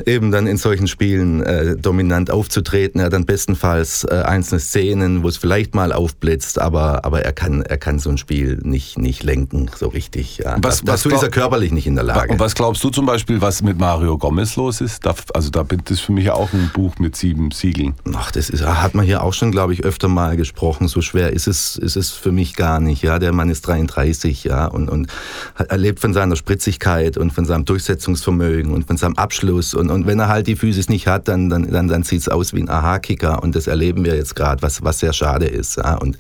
eben dann in solchen Spielen äh, dominant aufzutreten. Er hat dann bestenfalls äh, einzelne Szenen, wo es vielleicht mal aufblitzt, aber, aber er, kann, er kann so ein Spiel nicht, nicht lenken, so richtig. Ja. Was, Dazu was ist er körperlich nicht in der Lage. Und was glaubst du zum Beispiel, was mit Mario Gomez los ist? Da, also da das ist für mich ja auch ein Buch mit sieben Siegeln. Ach, das ist, hat man hier auch schon, glaube ich, öfter mal gesprochen. So schwer ist es, ist es für mich gar nicht. Ja, der Mann ist 33, ja, und, und er lebt von seiner Spritzigkeit und von seinem Durchsetzungsvermögen und von seinem Abschluss. Und, und wenn er halt die Physis nicht hat, dann, dann, dann, dann sieht es aus wie ein Aha-Kicker. Und das erleben wir jetzt gerade, was, was sehr schade ist. Ja. Und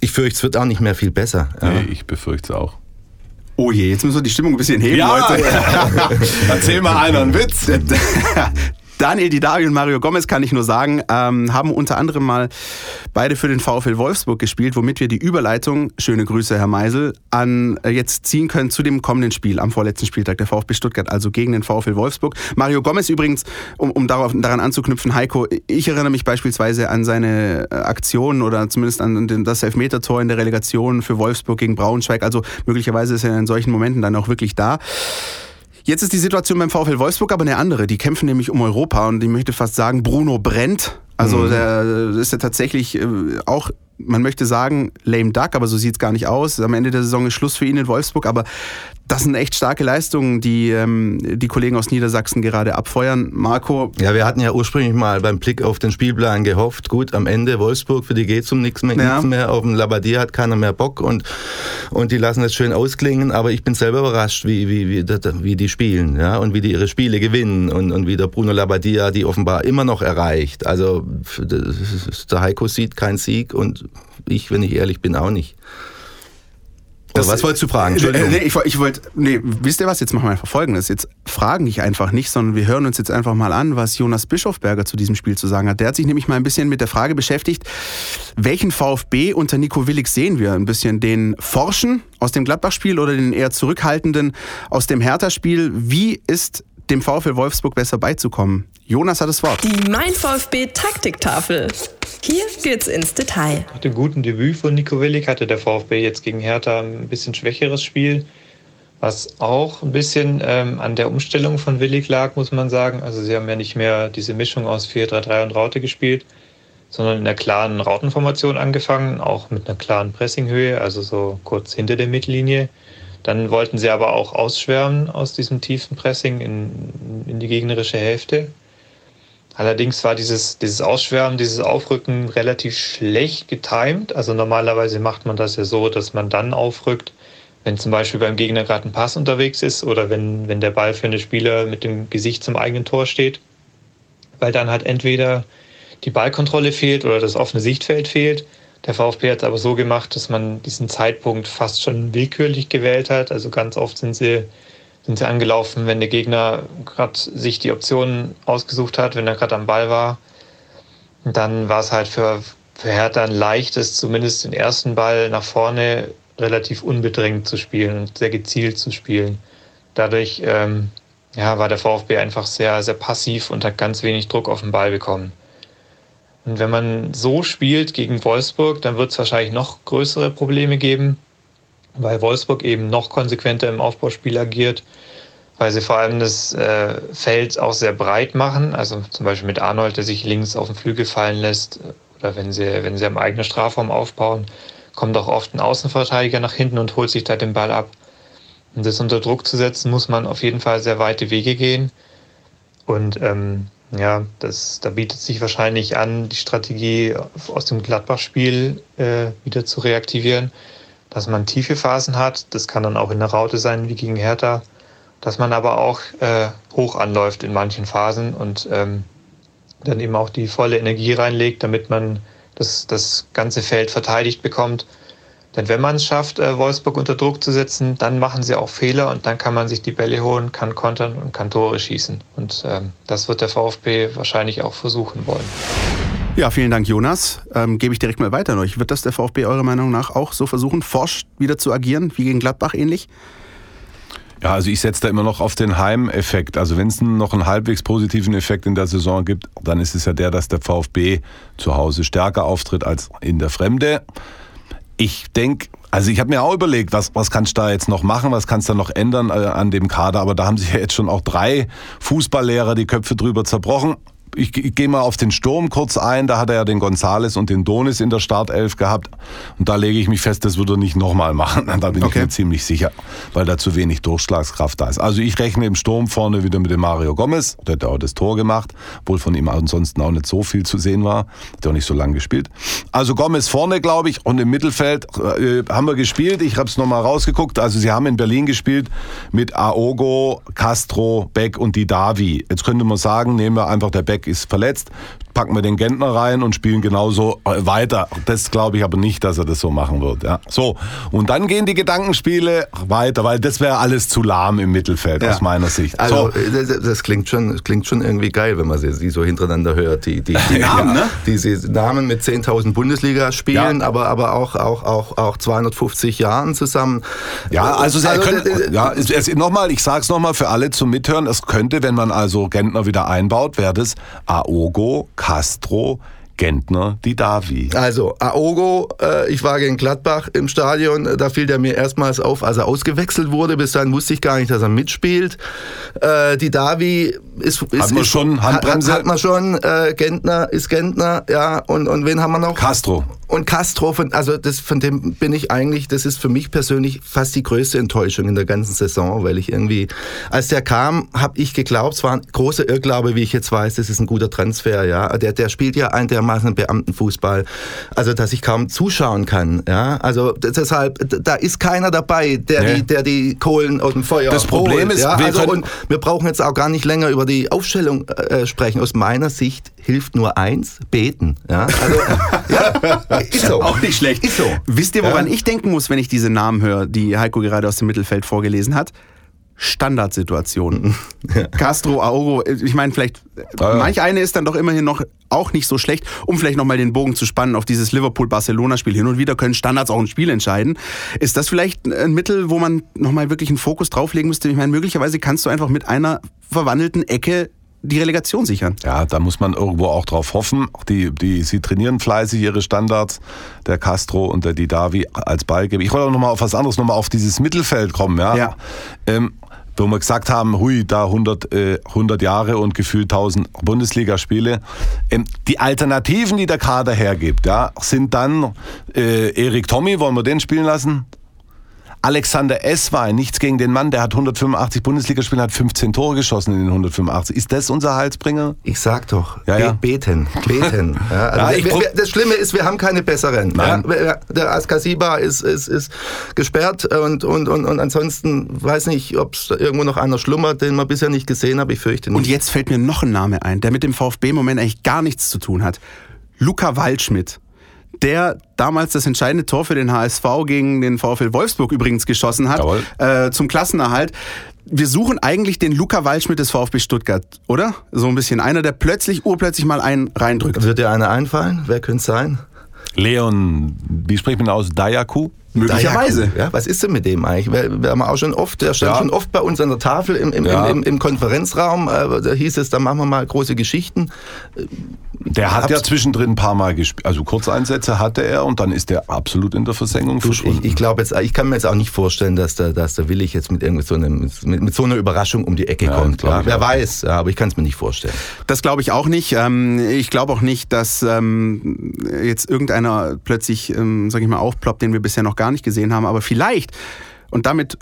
ich fürchte, es wird auch nicht mehr viel besser. Ja. Nee, ich befürchte es auch. Oh je, jetzt müssen wir die Stimmung ein bisschen heben, ja, Leute. Erzähl mal einer einen Witz. Daniel Didavi und Mario Gomez, kann ich nur sagen, ähm, haben unter anderem mal beide für den VfL Wolfsburg gespielt, womit wir die Überleitung, schöne Grüße Herr Meisel, an äh, jetzt ziehen können zu dem kommenden Spiel am vorletzten Spieltag der VfB Stuttgart, also gegen den VfL Wolfsburg. Mario Gomez übrigens, um, um darauf, daran anzuknüpfen, Heiko, ich erinnere mich beispielsweise an seine äh, Aktion oder zumindest an den, das Elfmetertor in der Relegation für Wolfsburg gegen Braunschweig. Also möglicherweise ist er in solchen Momenten dann auch wirklich da. Jetzt ist die Situation beim VfL Wolfsburg aber eine andere. Die kämpfen nämlich um Europa und ich möchte fast sagen, Bruno brennt. Also mhm. der ist ja tatsächlich äh, auch man möchte sagen, lame duck, aber so sieht es gar nicht aus. Am Ende der Saison ist Schluss für ihn in Wolfsburg, aber das sind echt starke Leistungen, die ähm, die Kollegen aus Niedersachsen gerade abfeuern. Marco? Ja, wir hatten ja ursprünglich mal beim Blick auf den Spielplan gehofft, gut, am Ende Wolfsburg, für die geht es um nichts mehr, ja. mehr. Auf dem Labadier hat keiner mehr Bock und, und die lassen es schön ausklingen, aber ich bin selber überrascht, wie, wie, wie, wie die spielen ja, und wie die ihre Spiele gewinnen und, und wie der Bruno Labbadia die offenbar immer noch erreicht. Also der Heiko sieht keinen Sieg und ich, wenn ich ehrlich bin, auch nicht. Das, was wolltest du fragen? Entschuldigung. Nee, ich, ich wollte, nee, wisst ihr was? Jetzt machen wir einfach Folgendes. Jetzt fragen dich einfach nicht, sondern wir hören uns jetzt einfach mal an, was Jonas Bischofberger zu diesem Spiel zu sagen hat. Der hat sich nämlich mal ein bisschen mit der Frage beschäftigt, welchen VfB unter Nico Willig sehen wir? Ein bisschen den Forschen aus dem Gladbach-Spiel oder den eher zurückhaltenden aus dem Hertha-Spiel? Wie ist dem VfL Wolfsburg besser beizukommen? Jonas hat das Wort. Die Mein VfB Taktiktafel. Hier geht's ins Detail. Nach dem guten Debüt von Nico Willig hatte der VfB jetzt gegen Hertha ein bisschen schwächeres Spiel, was auch ein bisschen ähm, an der Umstellung von Willig lag, muss man sagen. Also sie haben ja nicht mehr diese Mischung aus 4-3-3 und Raute gespielt, sondern in einer klaren Rautenformation angefangen, auch mit einer klaren Pressinghöhe, also so kurz hinter der Mittellinie. Dann wollten sie aber auch ausschwärmen aus diesem tiefen Pressing in, in die gegnerische Hälfte. Allerdings war dieses, dieses Ausschwärmen, dieses Aufrücken relativ schlecht getimt. Also normalerweise macht man das ja so, dass man dann aufrückt, wenn zum Beispiel beim Gegner gerade ein Pass unterwegs ist oder wenn, wenn der Ball für einen Spieler mit dem Gesicht zum eigenen Tor steht. Weil dann halt entweder die Ballkontrolle fehlt oder das offene Sichtfeld fehlt. Der VfB hat es aber so gemacht, dass man diesen Zeitpunkt fast schon willkürlich gewählt hat. Also ganz oft sind sie sind sie angelaufen, wenn der Gegner gerade sich die Optionen ausgesucht hat, wenn er gerade am Ball war. Und dann war es halt für, für Hertha ein leichtes, zumindest den ersten Ball nach vorne relativ unbedrängt zu spielen und sehr gezielt zu spielen. Dadurch ähm, ja, war der VfB einfach sehr, sehr passiv und hat ganz wenig Druck auf den Ball bekommen. Und wenn man so spielt gegen Wolfsburg, dann wird es wahrscheinlich noch größere Probleme geben weil Wolfsburg eben noch konsequenter im Aufbauspiel agiert, weil sie vor allem das äh, Feld auch sehr breit machen, also zum Beispiel mit Arnold, der sich links auf den Flügel fallen lässt, oder wenn sie, wenn sie am eigenen Strafraum aufbauen, kommt auch oft ein Außenverteidiger nach hinten und holt sich da den Ball ab. Um das unter Druck zu setzen, muss man auf jeden Fall sehr weite Wege gehen. Und ähm, ja, das, da bietet sich wahrscheinlich an, die Strategie aus dem Gladbach-Spiel äh, wieder zu reaktivieren dass man tiefe Phasen hat. Das kann dann auch in der Raute sein, wie gegen Hertha. Dass man aber auch äh, hoch anläuft in manchen Phasen und ähm, dann eben auch die volle Energie reinlegt, damit man das, das ganze Feld verteidigt bekommt. Denn wenn man es schafft, äh, Wolfsburg unter Druck zu setzen, dann machen sie auch Fehler und dann kann man sich die Bälle holen, kann kontern und kann Tore schießen. Und ähm, das wird der VfB wahrscheinlich auch versuchen wollen. Ja, vielen Dank, Jonas. Ähm, Gebe ich direkt mal weiter an euch. Wird das der VfB eurer Meinung nach auch so versuchen, forsch wieder zu agieren, wie gegen Gladbach ähnlich? Ja, also ich setze da immer noch auf den Heimeffekt. Also wenn es noch einen halbwegs positiven Effekt in der Saison gibt, dann ist es ja der, dass der VfB zu Hause stärker auftritt als in der Fremde. Ich denke, also ich habe mir auch überlegt, was, was kannst du da jetzt noch machen, was kannst du da noch ändern äh, an dem Kader, aber da haben sich ja jetzt schon auch drei Fußballlehrer die Köpfe drüber zerbrochen ich, ich gehe mal auf den Sturm kurz ein. Da hat er ja den Gonzales und den Donis in der Startelf gehabt. Und da lege ich mich fest, das würde er nicht nochmal machen. Da bin okay. ich mir ziemlich sicher, weil da zu wenig Durchschlagskraft da ist. Also ich rechne im Sturm vorne wieder mit dem Mario Gomez. Der hat auch das Tor gemacht, obwohl von ihm ansonsten auch nicht so viel zu sehen war. Hat auch nicht so lange gespielt. Also Gomez vorne, glaube ich. Und im Mittelfeld äh, haben wir gespielt. Ich habe es nochmal rausgeguckt. Also sie haben in Berlin gespielt mit Aogo, Castro, Beck und Didavi. Jetzt könnte man sagen, nehmen wir einfach der Beck Beck ist verletzt, packen wir den Gentner rein und spielen genauso äh, weiter. Das glaube ich aber nicht, dass er das so machen wird. Ja. So, und dann gehen die Gedankenspiele weiter, weil das wäre alles zu lahm im Mittelfeld ja. aus meiner Sicht. Also, so. das, das, klingt schon, das klingt schon irgendwie geil, wenn man sie so hintereinander hört. Die, die, die Namen, ne? Diese Namen mit 10.000 Bundesligaspielen, aber, aber auch, auch, auch, auch 250 Jahren zusammen. Ja, also, also können, ja, es, es, nochmal, ich sage es nochmal für alle zum Mithören, es könnte, wenn man also Gentner wieder einbaut, wäre das Aogo, Castro, Gentner, die Davi. Also, Aogo, äh, ich war gegen Gladbach im Stadion, da fiel der mir erstmals auf, als er ausgewechselt wurde. Bis dahin wusste ich gar nicht, dass er mitspielt. Äh, die Davi ist. ist hat man schon, Handbremse? Hat, hat man schon, äh, Gentner ist Gentner, ja. Und, und wen haben wir noch? Castro. Und Castro, von, also das, von dem bin ich eigentlich, das ist für mich persönlich fast die größte Enttäuschung in der ganzen Saison, weil ich irgendwie, als der kam, habe ich geglaubt, es war ein großer Irrglaube, wie ich jetzt weiß, das ist ein guter Transfer, ja. Der, der spielt ja ein dermaßen Beamtenfußball, also dass ich kaum zuschauen kann, ja. Also deshalb, da ist keiner dabei, der, nee. die, der die Kohlen aus dem Feuer Das Problem holt, ist, ja? also, und wir brauchen jetzt auch gar nicht länger über die Aufstellung äh, sprechen. Aus meiner Sicht hilft nur eins, beten. Ja, also, ja, ist so. Auch nicht schlecht. Ist so. Wisst ihr, woran ja. ich denken muss, wenn ich diese Namen höre, die Heiko gerade aus dem Mittelfeld vorgelesen hat? Standardsituationen. Ja. Castro, Auro, ich meine, vielleicht, ah, manch eine ist dann doch immerhin noch auch nicht so schlecht, um vielleicht nochmal den Bogen zu spannen auf dieses Liverpool-Barcelona-Spiel. Hin und wieder können Standards auch ein Spiel entscheiden. Ist das vielleicht ein Mittel, wo man nochmal wirklich einen Fokus drauflegen müsste? Ich meine, möglicherweise kannst du einfach mit einer verwandelten Ecke die Relegation sichern. Ja, da muss man irgendwo auch drauf hoffen. Die, die, sie trainieren fleißig ihre Standards, der Castro und der Didavi als Ballgeber. Ich wollte auch nochmal auf was anderes, nochmal auf dieses Mittelfeld kommen. Ja. ja. Ähm, wo wir gesagt haben, hui, da 100, äh, 100 Jahre und gefühlt 1000 Bundesligaspiele. Ähm, die Alternativen, die der Kader hergibt, ja, sind dann äh, Erik Tommy, wollen wir den spielen lassen? Alexander Eswein, nichts gegen den Mann, der hat 185 Bundesligaspiele, hat 15 Tore geschossen in den 185. Ist das unser Heilsbringer? Ich sag doch, ja, ja. beten, beten. Ja, also ja, wir, wir, das Schlimme ist, wir haben keine besseren. Nein. der Askasiba ist, ist, ist gesperrt und, und, und, und ansonsten weiß nicht, ob es irgendwo noch einer schlummert, den man bisher nicht gesehen hat. Ich fürchte nicht. Und jetzt fällt mir noch ein Name ein, der mit dem VfB im Moment eigentlich gar nichts zu tun hat. Luca Waldschmidt der damals das entscheidende Tor für den HSV gegen den VfL Wolfsburg übrigens geschossen hat, äh, zum Klassenerhalt. Wir suchen eigentlich den Luca Waldschmidt des VfB Stuttgart, oder? So ein bisschen. Einer, der plötzlich, urplötzlich mal einen reindrückt. Wird dir einer einfallen? Wer könnte es sein? Leon, wie spricht man aus? Dayaku? Möglicherweise. Ja, was ist denn mit dem eigentlich? Wir, wir haben auch schon oft, der stand ja. schon oft bei uns an der Tafel im, im, ja. im, im, Konferenzraum. Äh, da hieß es, da machen wir mal große Geschichten. Der hat ja zwischendrin ein paar Mal gespielt. Also Kurzeinsätze hatte er und dann ist der absolut in der Versenkung verschwunden. Ich, ich glaube jetzt, ich kann mir jetzt auch nicht vorstellen, dass der, dass der Willig jetzt mit, irgendwie so einem, mit, mit so einer Überraschung um die Ecke ja, kommt. Ja. Wer weiß, aber ich kann es mir nicht vorstellen. Das glaube ich auch nicht. Ähm, ich glaube auch nicht, dass ähm, jetzt irgendeiner plötzlich, ähm, sage ich mal, aufploppt, den wir bisher noch gar nicht gesehen haben. Aber vielleicht, und damit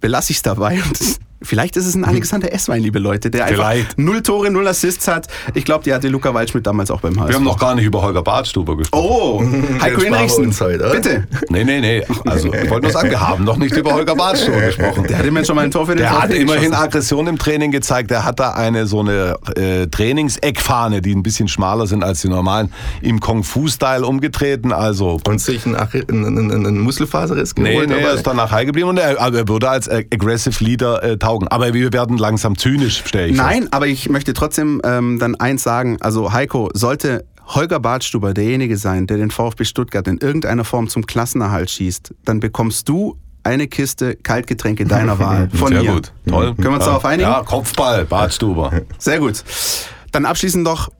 belasse ich es dabei, und Vielleicht ist es ein Alexander Esswein, liebe Leute, der einfach Vielleicht. null Tore, null Assists hat. Ich glaube, die hatte Luca Waldschmidt damals auch beim HSV. Wir haben noch gar nicht über Holger Badstuber gesprochen. Oh, Heiko machen wir Hinrichsen, heute, bitte. Nee, nee, nee. Also, ich wollte nur sagen, wir haben noch nicht über Holger Badstuber gesprochen. Der hat immerhin schon mal ein Tor für den Der hat VfB immerhin geschossen. Aggression im Training gezeigt. Der hat da eine so eine äh, Trainingseckfahne, die ein bisschen schmaler sind als die normalen, im Kung-Fu-Style umgetreten. Also Und sich ein, Ach- ein, ein, ein, ein Muskelfaserriss Nee, geholt. nee, aber- er ist danach high geblieben und er, aber er würde als Aggressive Leader äh, taugen. Aber wir werden langsam zynisch, stelle ich fest. Nein, aber ich möchte trotzdem ähm, dann eins sagen. Also Heiko, sollte Holger Badstuber derjenige sein, der den VfB Stuttgart in irgendeiner Form zum Klassenerhalt schießt, dann bekommst du eine Kiste Kaltgetränke deiner Wahl von Sehr mir. gut, toll. Können wir uns ja. darauf einigen? Ja, Kopfball, Badstuber. Sehr gut. Dann abschließend noch,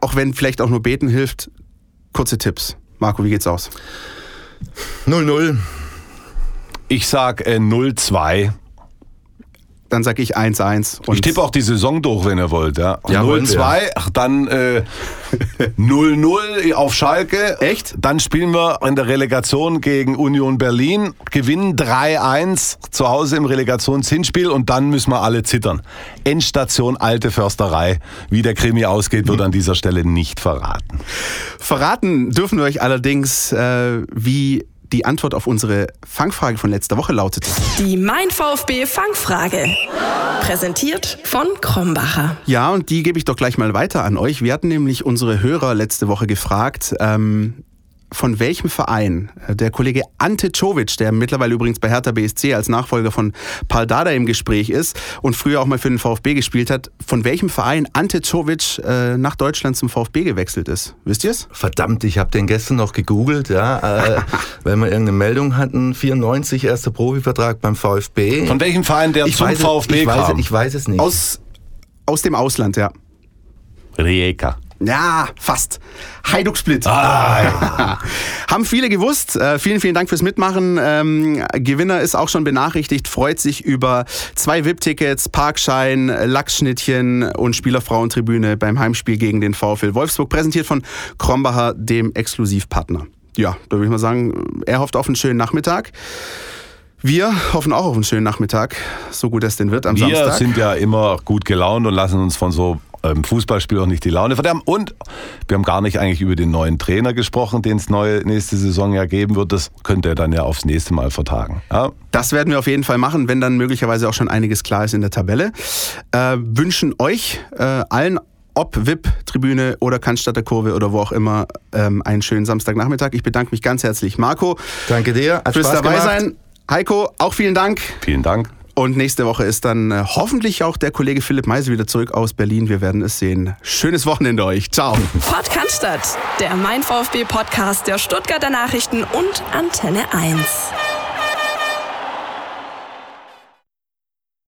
auch wenn vielleicht auch nur beten hilft, kurze Tipps. Marco, wie geht's aus? 0-0. Ich sag äh, 0-2. Dann sag ich 1-1. und- Ich tippe auch die Saison durch, wenn ihr wollt. Ja, Ja, wollen 0-2, ach, dann äh, 0-0 auf Schalke. Echt? Dann spielen wir in der Relegation gegen Union Berlin, gewinnen 3-1 zu Hause im Relegationshinspiel und dann müssen wir alle zittern. Endstation Alte Försterei. Wie der Krimi ausgeht, wird an dieser Stelle nicht verraten. Verraten dürfen wir euch allerdings, äh, wie die Antwort auf unsere Fangfrage von letzter Woche lautete. Die Mein VfB Fangfrage. Präsentiert von Krombacher. Ja, und die gebe ich doch gleich mal weiter an euch. Wir hatten nämlich unsere Hörer letzte Woche gefragt, ähm, von welchem Verein äh, der Kollege Ante Czovic, der mittlerweile übrigens bei Hertha BSC als Nachfolger von Paul Dada im Gespräch ist und früher auch mal für den VfB gespielt hat, von welchem Verein Ante Czovic äh, nach Deutschland zum VfB gewechselt ist. Wisst ihr's? Verdammt, ich habe den gestern noch gegoogelt, ja, äh, weil wir irgendeine Meldung hatten. 94 erster Profivertrag beim VfB. Von welchem Verein der ich zum weiß, es- VfB ich weiß, kam? ich weiß es nicht. Aus, aus dem Ausland, ja. Rijeka. Ja, fast. Hajduk Split. Ah, Haben viele gewusst. Äh, vielen, vielen Dank fürs Mitmachen. Ähm, Gewinner ist auch schon benachrichtigt, freut sich über zwei VIP-Tickets, Parkschein, Lachsschnittchen und Spielerfrauentribüne beim Heimspiel gegen den VfL Wolfsburg, präsentiert von Krombacher, dem Exklusivpartner. Ja, da würde ich mal sagen, er hofft auf einen schönen Nachmittag. Wir hoffen auch auf einen schönen Nachmittag, so gut es denn wird am Wir Samstag. sind ja immer gut gelaunt und lassen uns von so ähm, Fußballspiel auch nicht die Laune verderben. Und wir haben gar nicht eigentlich über den neuen Trainer gesprochen, den es neue nächste Saison ja geben wird. Das könnt ihr dann ja aufs nächste Mal vertagen. Ja? Das werden wir auf jeden Fall machen, wenn dann möglicherweise auch schon einiges klar ist in der Tabelle. Äh, wünschen euch äh, allen, ob VIP, Tribüne oder Cannstatter Kurve oder wo auch immer, ähm, einen schönen Samstagnachmittag. Ich bedanke mich ganz herzlich, Marco, Danke dir, hat fürs Spaß dabei gemacht. sein. Heiko, auch vielen Dank. Vielen Dank. Und nächste Woche ist dann äh, hoffentlich auch der Kollege Philipp Meise wieder zurück aus Berlin. Wir werden es sehen. Schönes Wochenende euch. Ciao. Pod Cannstatt, der Mein VfB Podcast der Stuttgarter Nachrichten und Antenne 1.